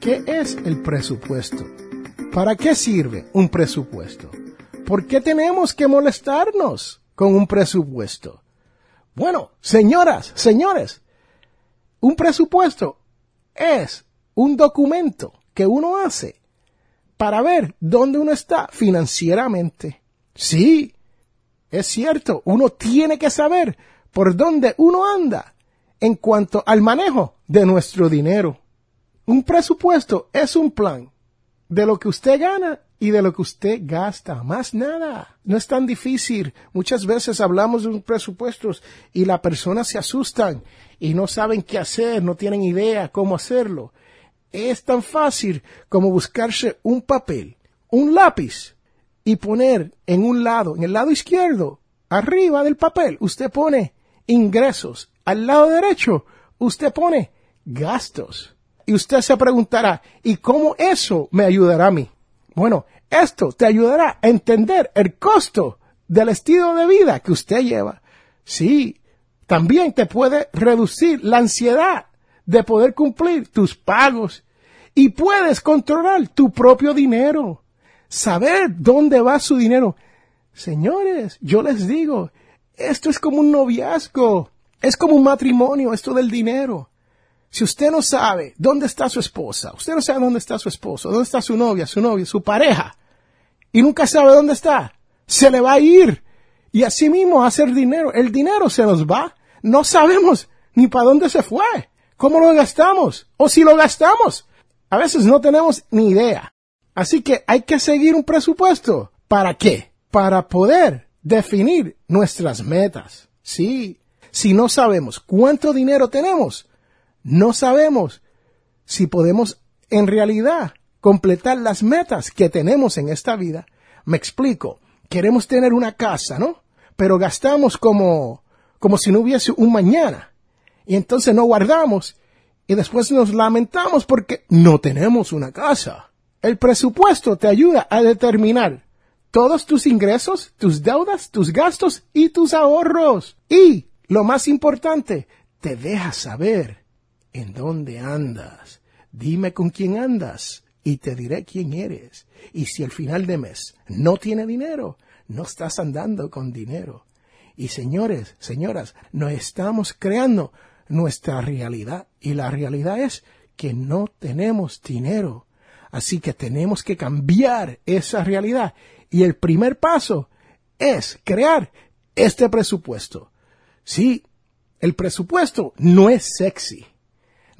¿Qué es el presupuesto? ¿Para qué sirve un presupuesto? ¿Por qué tenemos que molestarnos con un presupuesto? Bueno, señoras, señores, un presupuesto es un documento que uno hace para ver dónde uno está financieramente. Sí, es cierto, uno tiene que saber por dónde uno anda en cuanto al manejo de nuestro dinero. Un presupuesto es un plan de lo que usted gana y de lo que usted gasta. Más nada. No es tan difícil. Muchas veces hablamos de un presupuesto y las personas se asustan y no saben qué hacer, no tienen idea cómo hacerlo. Es tan fácil como buscarse un papel, un lápiz y poner en un lado, en el lado izquierdo, arriba del papel, usted pone ingresos. Al lado derecho, usted pone gastos. Y usted se preguntará, ¿y cómo eso me ayudará a mí? Bueno, esto te ayudará a entender el costo del estilo de vida que usted lleva. Sí, también te puede reducir la ansiedad de poder cumplir tus pagos y puedes controlar tu propio dinero. Saber dónde va su dinero. Señores, yo les digo, esto es como un noviazgo, es como un matrimonio, esto del dinero. Si usted no sabe dónde está su esposa, usted no sabe dónde está su esposo, dónde está su novia, su novia, su pareja, y nunca sabe dónde está, se le va a ir. Y así mismo hacer dinero, el dinero se nos va. No sabemos ni para dónde se fue, cómo lo gastamos, o si lo gastamos. A veces no tenemos ni idea. Así que hay que seguir un presupuesto. ¿Para qué? Para poder definir nuestras metas. Sí, si no sabemos cuánto dinero tenemos, no sabemos si podemos en realidad completar las metas que tenemos en esta vida. Me explico. Queremos tener una casa, ¿no? Pero gastamos como, como si no hubiese un mañana. Y entonces no guardamos y después nos lamentamos porque no tenemos una casa. El presupuesto te ayuda a determinar todos tus ingresos, tus deudas, tus gastos y tus ahorros. Y, lo más importante, te deja saber en dónde andas. Dime con quién andas y te diré quién eres. Y si al final de mes no tiene dinero, no estás andando con dinero. Y señores, señoras, no estamos creando nuestra realidad. Y la realidad es que no tenemos dinero. Así que tenemos que cambiar esa realidad y el primer paso es crear este presupuesto. Sí, el presupuesto no es sexy.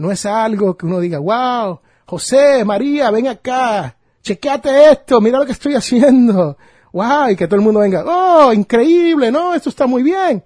No es algo que uno diga, wow, José, María, ven acá, chequeate esto, mira lo que estoy haciendo. Wow, y que todo el mundo venga, oh, increíble, no, esto está muy bien.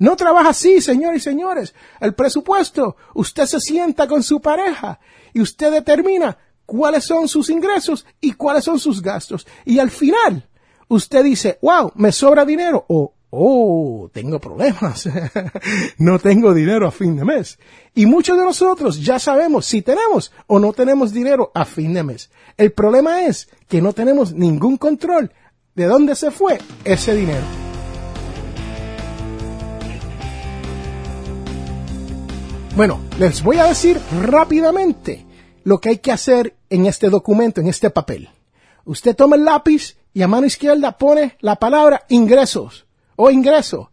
No trabaja así, señores y señores. El presupuesto, usted se sienta con su pareja y usted determina cuáles son sus ingresos y cuáles son sus gastos. Y al final, usted dice, wow, me sobra dinero o, oh, tengo problemas, no tengo dinero a fin de mes. Y muchos de nosotros ya sabemos si tenemos o no tenemos dinero a fin de mes. El problema es que no tenemos ningún control de dónde se fue ese dinero. Bueno, les voy a decir rápidamente lo que hay que hacer en este documento, en este papel. Usted toma el lápiz y a mano izquierda pone la palabra ingresos o ingreso.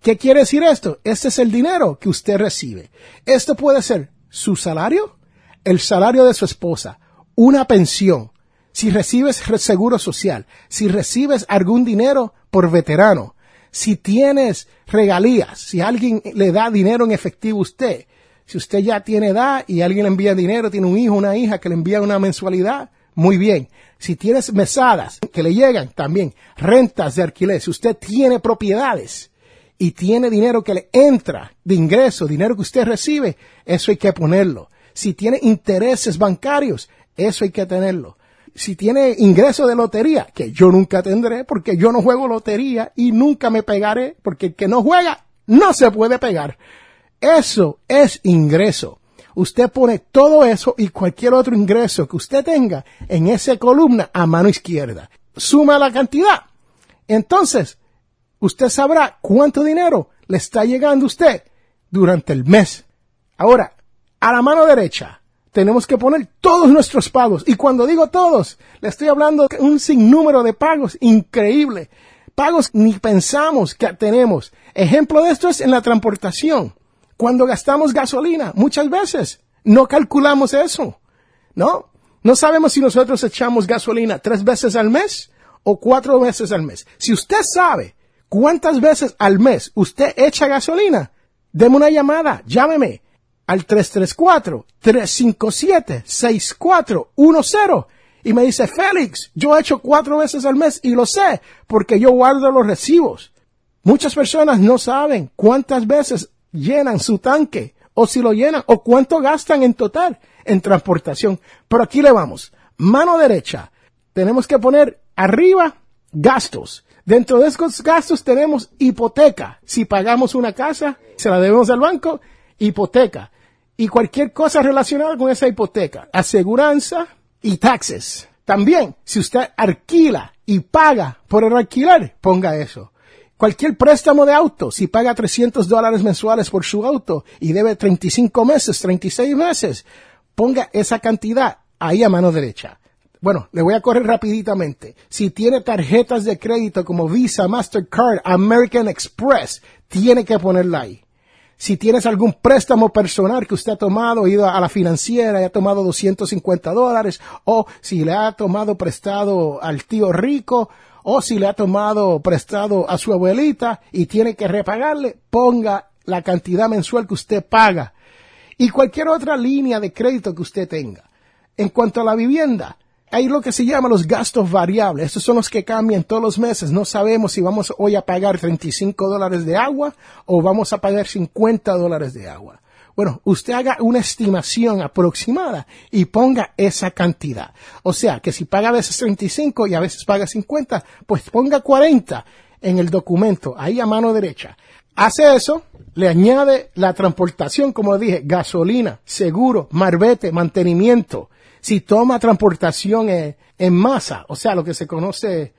¿Qué quiere decir esto? Este es el dinero que usted recibe. Esto puede ser su salario, el salario de su esposa, una pensión, si recibes seguro social, si recibes algún dinero por veterano, si tienes regalías, si alguien le da dinero en efectivo a usted, si usted ya tiene edad y alguien le envía dinero, tiene un hijo, una hija que le envía una mensualidad, muy bien. Si tienes mesadas que le llegan también, rentas de alquiler, si usted tiene propiedades y tiene dinero que le entra de ingreso, dinero que usted recibe, eso hay que ponerlo. Si tiene intereses bancarios, eso hay que tenerlo. Si tiene ingreso de lotería, que yo nunca tendré porque yo no juego lotería y nunca me pegaré porque el que no juega no se puede pegar. Eso es ingreso. Usted pone todo eso y cualquier otro ingreso que usted tenga en esa columna a mano izquierda. Suma la cantidad. Entonces, usted sabrá cuánto dinero le está llegando a usted durante el mes. Ahora, a la mano derecha, tenemos que poner todos nuestros pagos. Y cuando digo todos, le estoy hablando de un sinnúmero de pagos increíble. Pagos ni pensamos que tenemos. Ejemplo de esto es en la transportación. Cuando gastamos gasolina, muchas veces no calculamos eso, ¿no? No sabemos si nosotros echamos gasolina tres veces al mes o cuatro veces al mes. Si usted sabe cuántas veces al mes usted echa gasolina, deme una llamada, llámeme al 334-357-6410 y me dice, Félix, yo echo cuatro veces al mes y lo sé porque yo guardo los recibos. Muchas personas no saben cuántas veces llenan su tanque o si lo llenan o cuánto gastan en total en transportación. Pero aquí le vamos. Mano derecha. Tenemos que poner arriba gastos. Dentro de esos gastos tenemos hipoteca. Si pagamos una casa, se la debemos al banco, hipoteca. Y cualquier cosa relacionada con esa hipoteca. Aseguranza y taxes. También, si usted alquila y paga por el alquiler, ponga eso. Cualquier préstamo de auto, si paga 300 dólares mensuales por su auto y debe 35 meses, 36 meses, ponga esa cantidad ahí a mano derecha. Bueno, le voy a correr rapiditamente. Si tiene tarjetas de crédito como Visa, Mastercard, American Express, tiene que ponerla ahí. Si tienes algún préstamo personal que usted ha tomado, ido a la financiera y ha tomado 250 dólares, o si le ha tomado prestado al tío rico, o si le ha tomado prestado a su abuelita y tiene que repagarle, ponga la cantidad mensual que usted paga y cualquier otra línea de crédito que usted tenga. En cuanto a la vivienda, hay lo que se llama los gastos variables. Estos son los que cambian todos los meses. No sabemos si vamos hoy a pagar 35 dólares de agua o vamos a pagar 50 dólares de agua. Bueno, usted haga una estimación aproximada y ponga esa cantidad. O sea, que si paga a veces 35 y a veces paga 50, pues ponga 40 en el documento, ahí a mano derecha. Hace eso, le añade la transportación, como dije, gasolina, seguro, marbete, mantenimiento. Si toma transportación en masa, o sea, lo que se conoce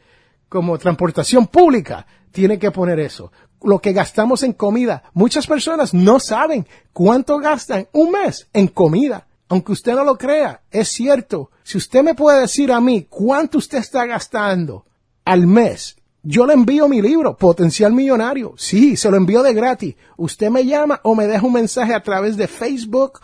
como transportación pública, tiene que poner eso lo que gastamos en comida. Muchas personas no saben cuánto gastan un mes en comida. Aunque usted no lo crea, es cierto. Si usted me puede decir a mí cuánto usted está gastando al mes, yo le envío mi libro, Potencial Millonario. Sí, se lo envío de gratis. Usted me llama o me deja un mensaje a través de Facebook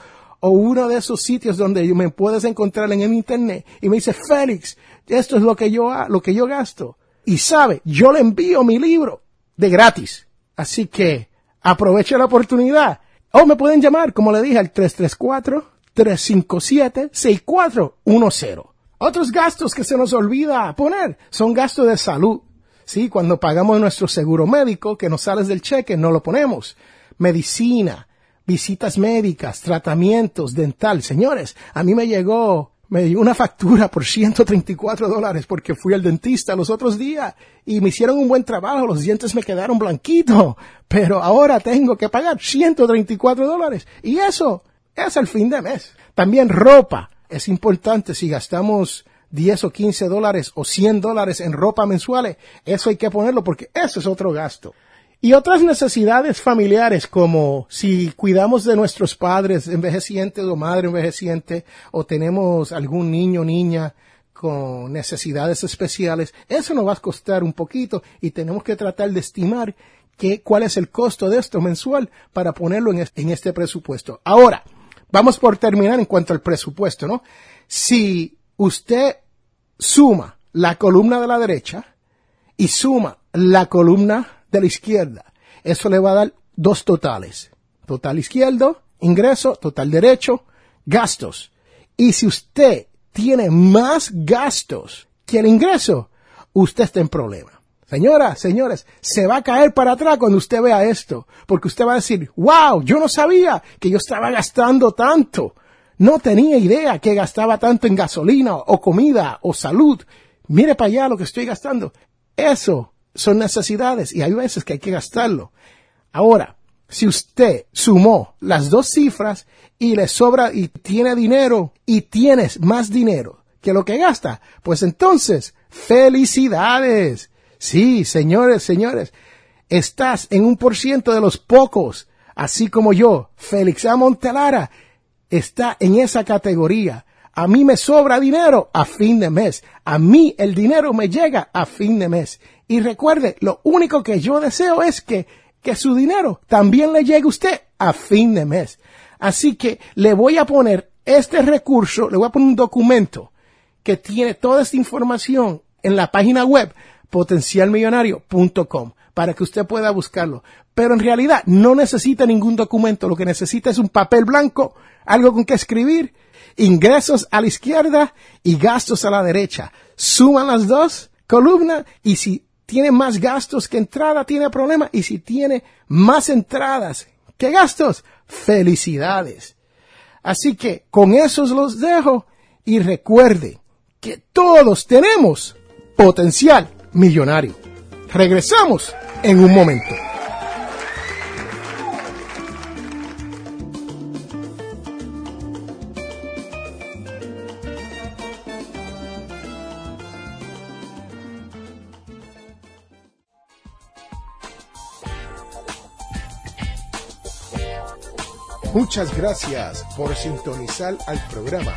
o uno de esos sitios donde me puedes encontrar en el internet y me dice, Félix, esto es lo que yo, lo que yo gasto. Y sabe, yo le envío mi libro de gratis. Así que aproveche la oportunidad. O me pueden llamar, como le dije, al 334-357-6410. Otros gastos que se nos olvida poner son gastos de salud. Sí, cuando pagamos nuestro seguro médico, que nos sale del cheque, no lo ponemos. Medicina, visitas médicas, tratamientos, dental. Señores, a mí me llegó me dio una factura por 134 dólares porque fui al dentista los otros días y me hicieron un buen trabajo, los dientes me quedaron blanquitos, pero ahora tengo que pagar 134 dólares y eso es el fin de mes. También ropa, es importante si gastamos 10 o 15 dólares o 100 dólares en ropa mensuales, eso hay que ponerlo porque eso es otro gasto. Y otras necesidades familiares como si cuidamos de nuestros padres envejecientes o madre envejeciente o tenemos algún niño o niña con necesidades especiales, eso nos va a costar un poquito y tenemos que tratar de estimar que, cuál es el costo de esto mensual para ponerlo en este, en este presupuesto. Ahora, vamos por terminar en cuanto al presupuesto, ¿no? Si usted suma la columna de la derecha y suma la columna de la izquierda. Eso le va a dar dos totales. Total izquierdo, ingreso, total derecho, gastos. Y si usted tiene más gastos que el ingreso, usted está en problema. Señoras, señores, se va a caer para atrás cuando usted vea esto, porque usted va a decir, wow, yo no sabía que yo estaba gastando tanto. No tenía idea que gastaba tanto en gasolina o comida o salud. Mire para allá lo que estoy gastando. Eso son necesidades y hay veces que hay que gastarlo. Ahora, si usted sumó las dos cifras y le sobra y tiene dinero y tienes más dinero que lo que gasta, pues entonces, felicidades. Sí, señores, señores, estás en un por ciento de los pocos, así como yo, Félix A. Montelara, está en esa categoría. A mí me sobra dinero a fin de mes. A mí el dinero me llega a fin de mes. Y recuerde, lo único que yo deseo es que, que su dinero también le llegue a usted a fin de mes. Así que le voy a poner este recurso, le voy a poner un documento que tiene toda esta información en la página web potencialmillonario.com para que usted pueda buscarlo. Pero en realidad no necesita ningún documento, lo que necesita es un papel blanco, algo con que escribir, ingresos a la izquierda y gastos a la derecha. Suman las dos columnas y si tiene más gastos que entrada, tiene problema. Y si tiene más entradas que gastos, felicidades. Así que con esos los dejo y recuerde que todos tenemos potencial millonario. Regresamos en un momento. Muchas gracias por sintonizar al programa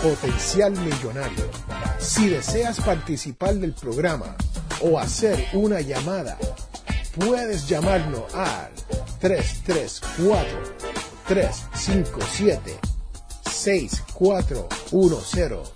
Potencial Millonario. Si deseas participar del programa, o hacer una llamada, puedes llamarnos al 334-357-6410.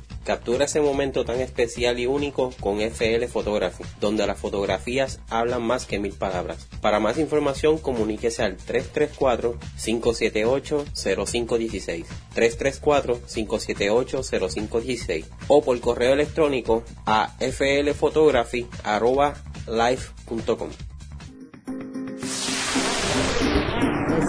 Captura ese momento tan especial y único con FL Photography, donde las fotografías hablan más que mil palabras. Para más información, comuníquese al 334-578-0516, 334-578-0516 o por correo electrónico a flphotography.live.com.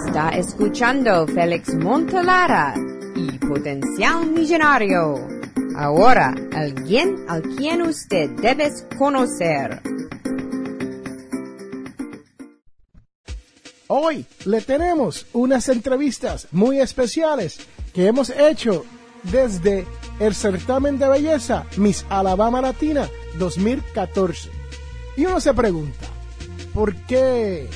Está escuchando Félix Montelara y Potencial Millonario. Ahora, alguien al quien usted debe conocer. Hoy le tenemos unas entrevistas muy especiales que hemos hecho desde el certamen de belleza Miss Alabama Latina 2014. Y uno se pregunta, ¿por qué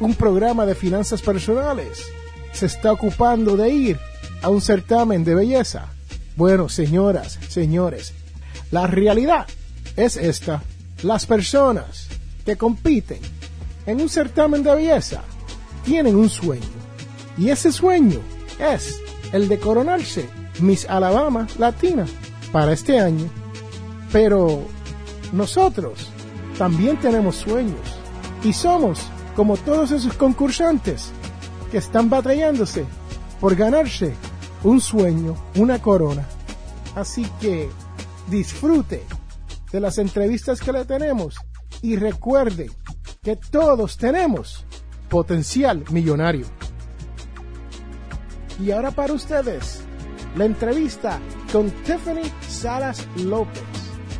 un programa de finanzas personales se está ocupando de ir a un certamen de belleza. Bueno, señoras, señores, la realidad es esta. Las personas que compiten en un certamen de belleza tienen un sueño. Y ese sueño es el de coronarse Miss Alabama Latina para este año. Pero nosotros también tenemos sueños y somos como todos esos concursantes que están batallándose por ganarse un sueño, una corona. Así que disfrute de las entrevistas que le tenemos y recuerde que todos tenemos potencial millonario. Y ahora para ustedes, la entrevista con Tiffany Salas López,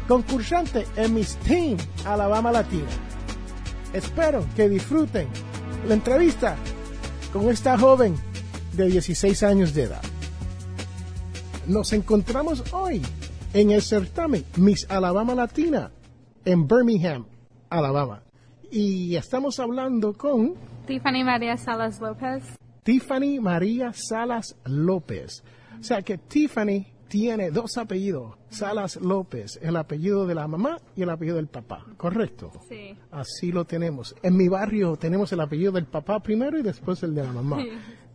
concursante en Miss Team Alabama Latina. Espero que disfruten la entrevista con esta joven de 16 años de edad. Nos encontramos hoy en el certamen Miss Alabama Latina en Birmingham, Alabama. Y estamos hablando con Tiffany María Salas López. Tiffany María Salas López. O sea que Tiffany tiene dos apellidos, Salas López, el apellido de la mamá y el apellido del papá, ¿correcto? Sí. Así lo tenemos. En mi barrio tenemos el apellido del papá primero y después el de la mamá.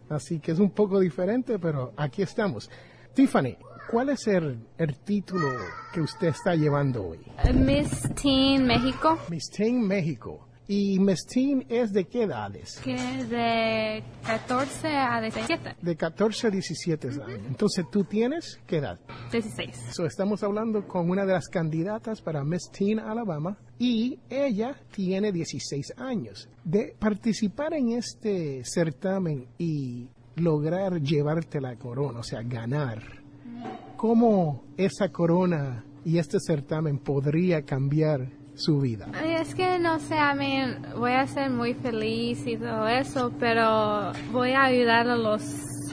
Así que es un poco diferente, pero aquí estamos. Tiffany, ¿cuál es el, el título que usted está llevando hoy? Miss Teen México, Miss Teen México. ¿Y Miss Teen es de qué edades? que de 14 a 17. De 14 a 17 años. Entonces, ¿tú tienes qué edad? 16. So, estamos hablando con una de las candidatas para Miss Teen Alabama y ella tiene 16 años. De participar en este certamen y lograr llevarte la corona, o sea, ganar, ¿cómo esa corona y este certamen podría cambiar su vida? Es que no sé, I mean, voy a ser muy feliz y todo eso, pero voy a ayudar a los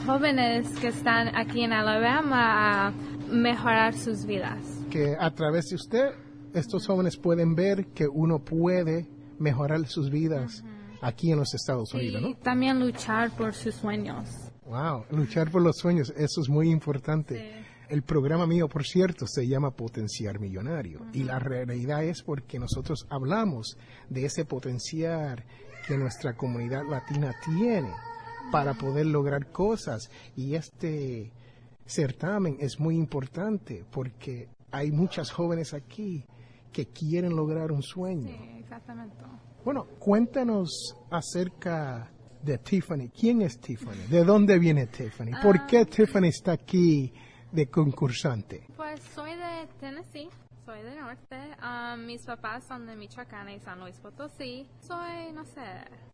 jóvenes que están aquí en Alabama a mejorar sus vidas. Que a través de usted, estos jóvenes pueden ver que uno puede mejorar sus vidas aquí en los Estados Unidos, Y ¿no? también luchar por sus sueños. Wow, luchar por los sueños, eso es muy importante. El programa mío, por cierto, se llama Potenciar Millonario. Y la realidad es porque nosotros hablamos de ese potencial que nuestra comunidad latina tiene para poder lograr cosas. Y este certamen es muy importante porque hay muchas jóvenes aquí que quieren lograr un sueño. Sí, exactamente. Bueno, cuéntanos acerca de Tiffany. ¿Quién es Tiffany? ¿De dónde viene Tiffany? ¿Por qué Tiffany está aquí de concursante? Pues soy de Tennessee, soy de norte. Um, mis papás son de Michoacán y San Luis Potosí. Soy, no sé,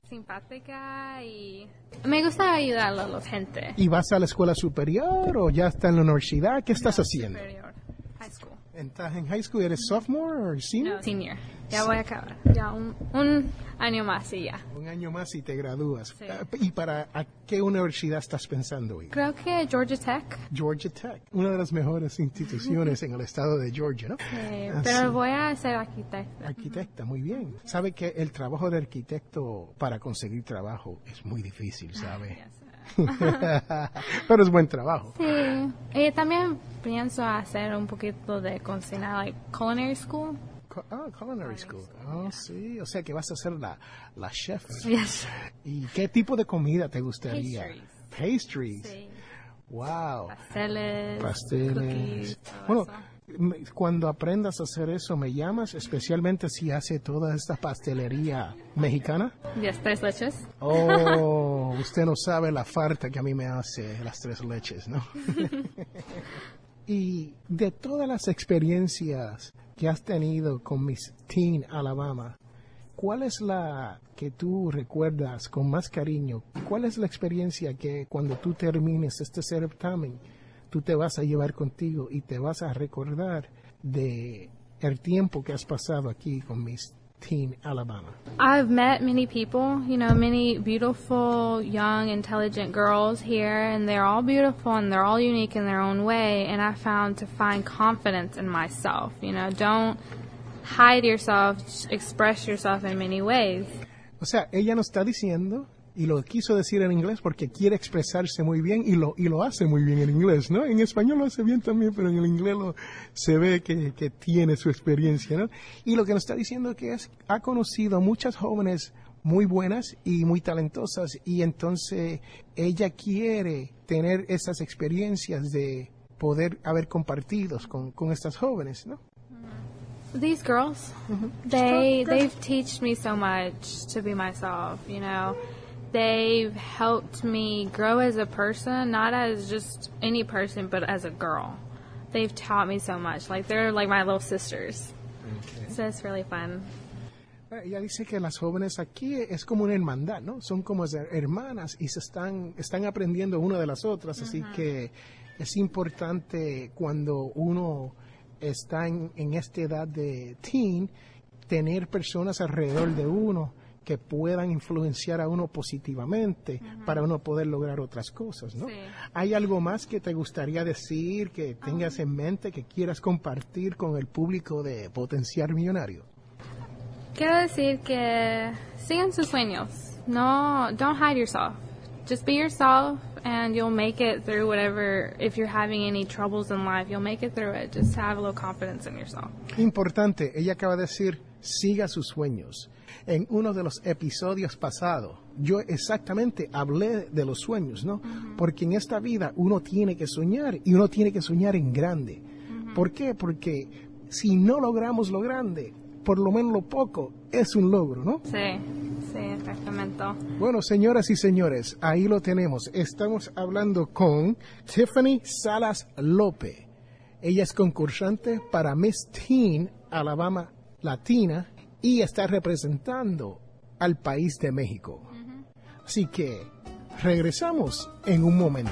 simpática y me gusta ayudar a la gente. ¿Y vas a la escuela superior o ya está en la universidad? ¿Qué estás haciendo? Superior, high school. ¿Estás en high school? ¿Eres sophomore o senior? No, senior. Ya voy a acabar. Ya un, un año más y ya. Un año más y te gradúas. Sí. Ah, ¿Y para a qué universidad estás pensando ir? Creo que Georgia Tech. Georgia Tech, una de las mejores instituciones en el estado de Georgia, ¿no? Eh, Ah, pero sí. voy a ser arquitecta. Arquitecta, muy bien. Sabe que el trabajo de arquitecto para conseguir trabajo es muy difícil, ¿sabe? Sé. Pero es buen trabajo. Sí. Y también pienso hacer un poquito de cocina, like culinary school. Ah, culinary school. Ah, sí. O sea que vas a ser la, la chef. Yes. ¿Y qué tipo de comida te gustaría? Pastries. Pastries. Sí. Wow. Pasteles. Pasteles. cookies, Bueno, eso. Cuando aprendas a hacer eso, me llamas, especialmente si hace toda esta pastelería mexicana. Yes, tres leches. Oh, usted no sabe la falta que a mí me hace las tres leches, ¿no? y de todas las experiencias que has tenido con Miss Teen Alabama, ¿cuál es la que tú recuerdas con más cariño? ¿Cuál es la experiencia que cuando tú termines este certamen, tú te vas a llevar contigo y te vas a recordar de el tiempo que has pasado aquí con Miss Teen Alabama? I've met many people, you know, many beautiful, young, intelligent girls here, and they're all beautiful and they're all unique in their own way. And I found to find confidence in myself, you know, don't hide yourself, express yourself in many ways. O sea, ella nos está diciendo, y lo quiso decir en inglés porque quiere expresarse muy bien y lo, y lo hace muy bien en inglés, ¿no? En español lo hace bien también, pero en el inglés lo, se ve que, que tiene su experiencia, ¿no? Y lo que nos está diciendo es que es, ha conocido muchas jóvenes muy buenas y muy talentosas y entonces ella quiere tener esas experiencias de poder haber compartidos con, con estas jóvenes, ¿no? These girls, they they've taught me so much to be myself. You know, they've helped me grow as a person, not as just any person, but as a girl. They've taught me so much. Like they're like my little sisters. So it's really fun. Eh, Ella dice que las jóvenes aquí es como una hermandad, ¿no? Son como her- hermanas y se están, están aprendiendo una de las otras, así que es importante cuando uno está en, en esta edad de teen, tener personas alrededor de uno que puedan influenciar a uno positivamente para uno poder lograr otras cosas, ¿no? Sí. ¿Hay algo más que te gustaría decir, que tengas en mente, que quieras compartir con el público de Potenciar Millonario? Quiero decir que sigan sus sueños. No, don't hide yourself. Just be yourself and you'll make it through whatever, if you're having any troubles in life, you'll make it through it. Just have a little confidence in yourself. Importante, ella acaba de decir, siga sus sueños. En uno de los episodios pasados, yo exactamente hablé de los sueños, ¿no? Porque en esta vida uno tiene que soñar y uno tiene que soñar en grande. ¿Por qué? Porque si no logramos lo grande, por lo menos lo poco es un logro, ¿no? Sí, sí, exactamente. Bueno, señoras y señores, ahí lo tenemos. Estamos hablando con Tiffany Salas López. Ella es concursante para Miss Teen Alabama Latina y está representando al país de México. Así que regresamos en un momento.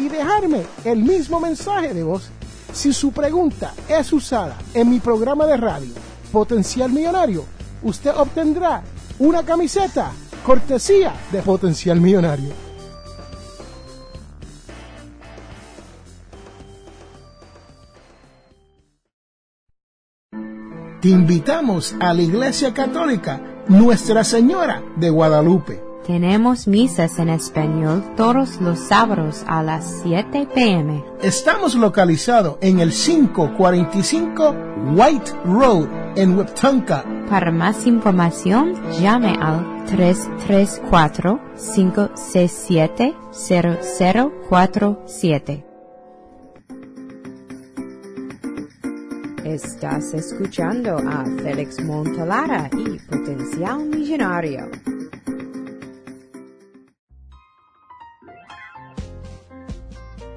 y dejarme el mismo mensaje de voz si su pregunta es usada en mi programa de radio Potencial Millonario, usted obtendrá una camiseta cortesía de Potencial Millonario. Te invitamos a la Iglesia Católica Nuestra Señora de Guadalupe. Tenemos misas en español todos los sábados a las 7 pm. Estamos localizados en el 545 White Road en Wiptonka. Para más información, llame al 334-567-0047. Estás escuchando a Félix Montalara y Potencial Millonario.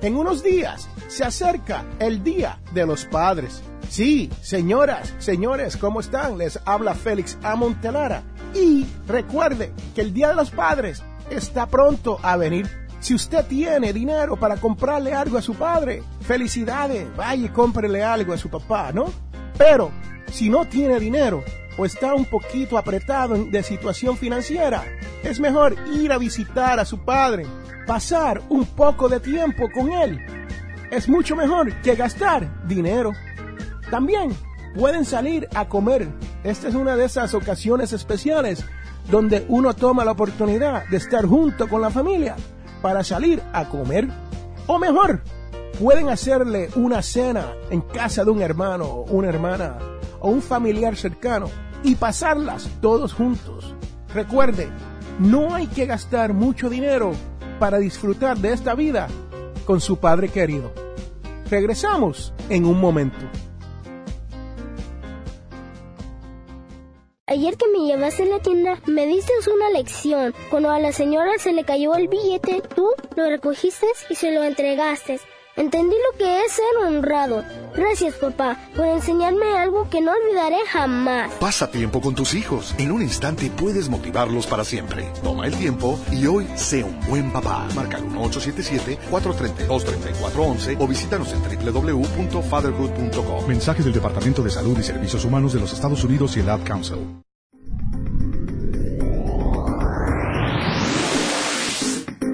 En unos días se acerca el Día de los Padres. Sí, señoras, señores, ¿cómo están? Les habla Félix Amontelara. Y recuerde que el Día de los Padres está pronto a venir. Si usted tiene dinero para comprarle algo a su padre, felicidades, vaya y cómprele algo a su papá, ¿no? Pero si no tiene dinero o está un poquito apretado de situación financiera, es mejor ir a visitar a su padre, pasar un poco de tiempo con él. Es mucho mejor que gastar dinero. También pueden salir a comer. Esta es una de esas ocasiones especiales donde uno toma la oportunidad de estar junto con la familia para salir a comer. O mejor, pueden hacerle una cena en casa de un hermano, una hermana o un familiar cercano y pasarlas todos juntos. Recuerde, no hay que gastar mucho dinero para disfrutar de esta vida con su padre querido. Regresamos en un momento. Ayer que me llevaste a la tienda, me diste una lección. Cuando a la señora se le cayó el billete, tú lo recogiste y se lo entregaste. Entendí lo que es ser honrado. Gracias, papá, por enseñarme algo que no olvidaré jamás. Pasa tiempo con tus hijos. En un instante puedes motivarlos para siempre. Toma el tiempo y hoy sé un buen papá. Marca el 1877-432-3411 o visítanos en www.fatherhood.com. Mensaje del Departamento de Salud y Servicios Humanos de los Estados Unidos y el Ad Council.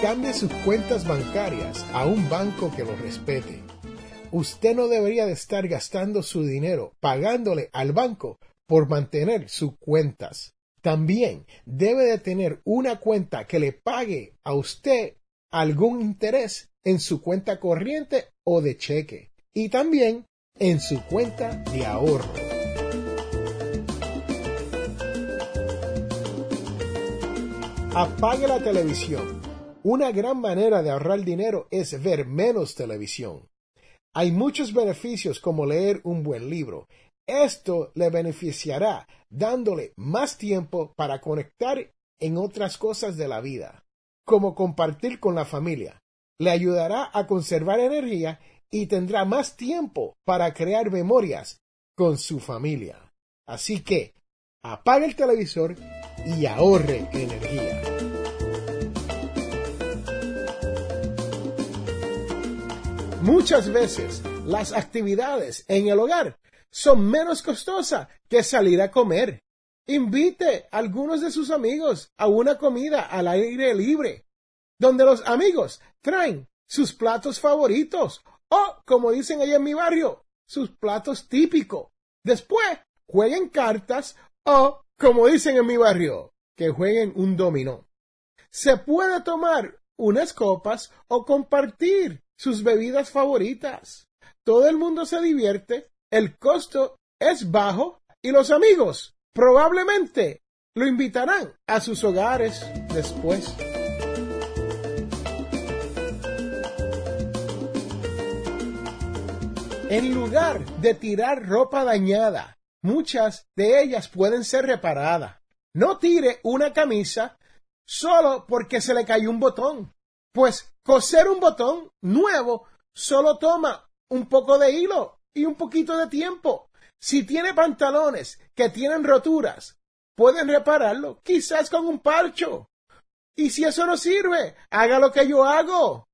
Cambie sus cuentas bancarias a un banco que lo respete. Usted no debería de estar gastando su dinero pagándole al banco por mantener sus cuentas. También debe de tener una cuenta que le pague a usted algún interés en su cuenta corriente o de cheque y también en su cuenta de ahorro. Apague la televisión. Una gran manera de ahorrar dinero es ver menos televisión. Hay muchos beneficios como leer un buen libro. Esto le beneficiará dándole más tiempo para conectar en otras cosas de la vida, como compartir con la familia. Le ayudará a conservar energía y tendrá más tiempo para crear memorias con su familia. Así que apague el televisor y ahorre energía. Muchas veces las actividades en el hogar son menos costosas que salir a comer. Invite a algunos de sus amigos a una comida al aire libre, donde los amigos traen sus platos favoritos o, como dicen allá en mi barrio, sus platos típicos. Después, jueguen cartas o, como dicen en mi barrio, que jueguen un dominó. Se puede tomar unas copas o compartir sus bebidas favoritas. Todo el mundo se divierte el costo es bajo y los amigos probablemente lo invitarán a sus hogares después. En lugar de tirar ropa dañada, muchas de ellas pueden ser reparadas. No tire una camisa solo porque se le cayó un botón, pues coser un botón nuevo solo toma un poco de hilo y un poquito de tiempo. Si tiene pantalones que tienen roturas, pueden repararlo, quizás con un parcho. Y si eso no sirve, haga lo que yo hago,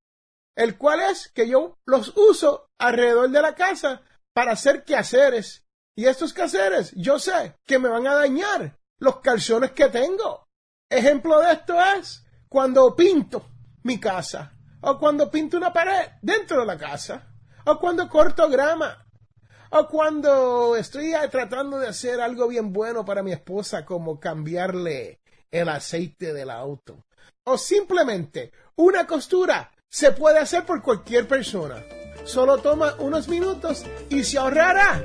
el cual es que yo los uso alrededor de la casa para hacer quehaceres. Y estos quehaceres, yo sé que me van a dañar los calzones que tengo. Ejemplo de esto es cuando pinto mi casa, o cuando pinto una pared dentro de la casa, o cuando corto grama, o cuando estoy tratando de hacer algo bien bueno para mi esposa, como cambiarle el aceite del auto. O simplemente una costura se puede hacer por cualquier persona. Solo toma unos minutos y se ahorrará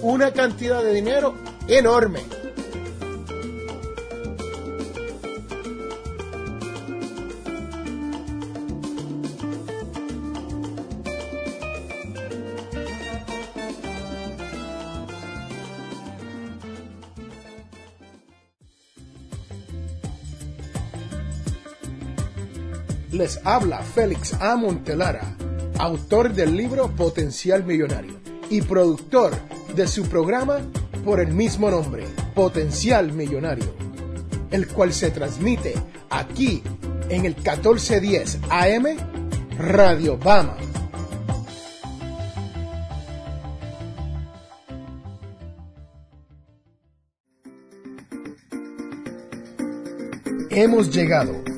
una cantidad de dinero enorme. Les habla Félix A. Montelara, autor del libro Potencial Millonario y productor de su programa por el mismo nombre, Potencial Millonario, el cual se transmite aquí en el 1410 AM Radio Bama. Hemos llegado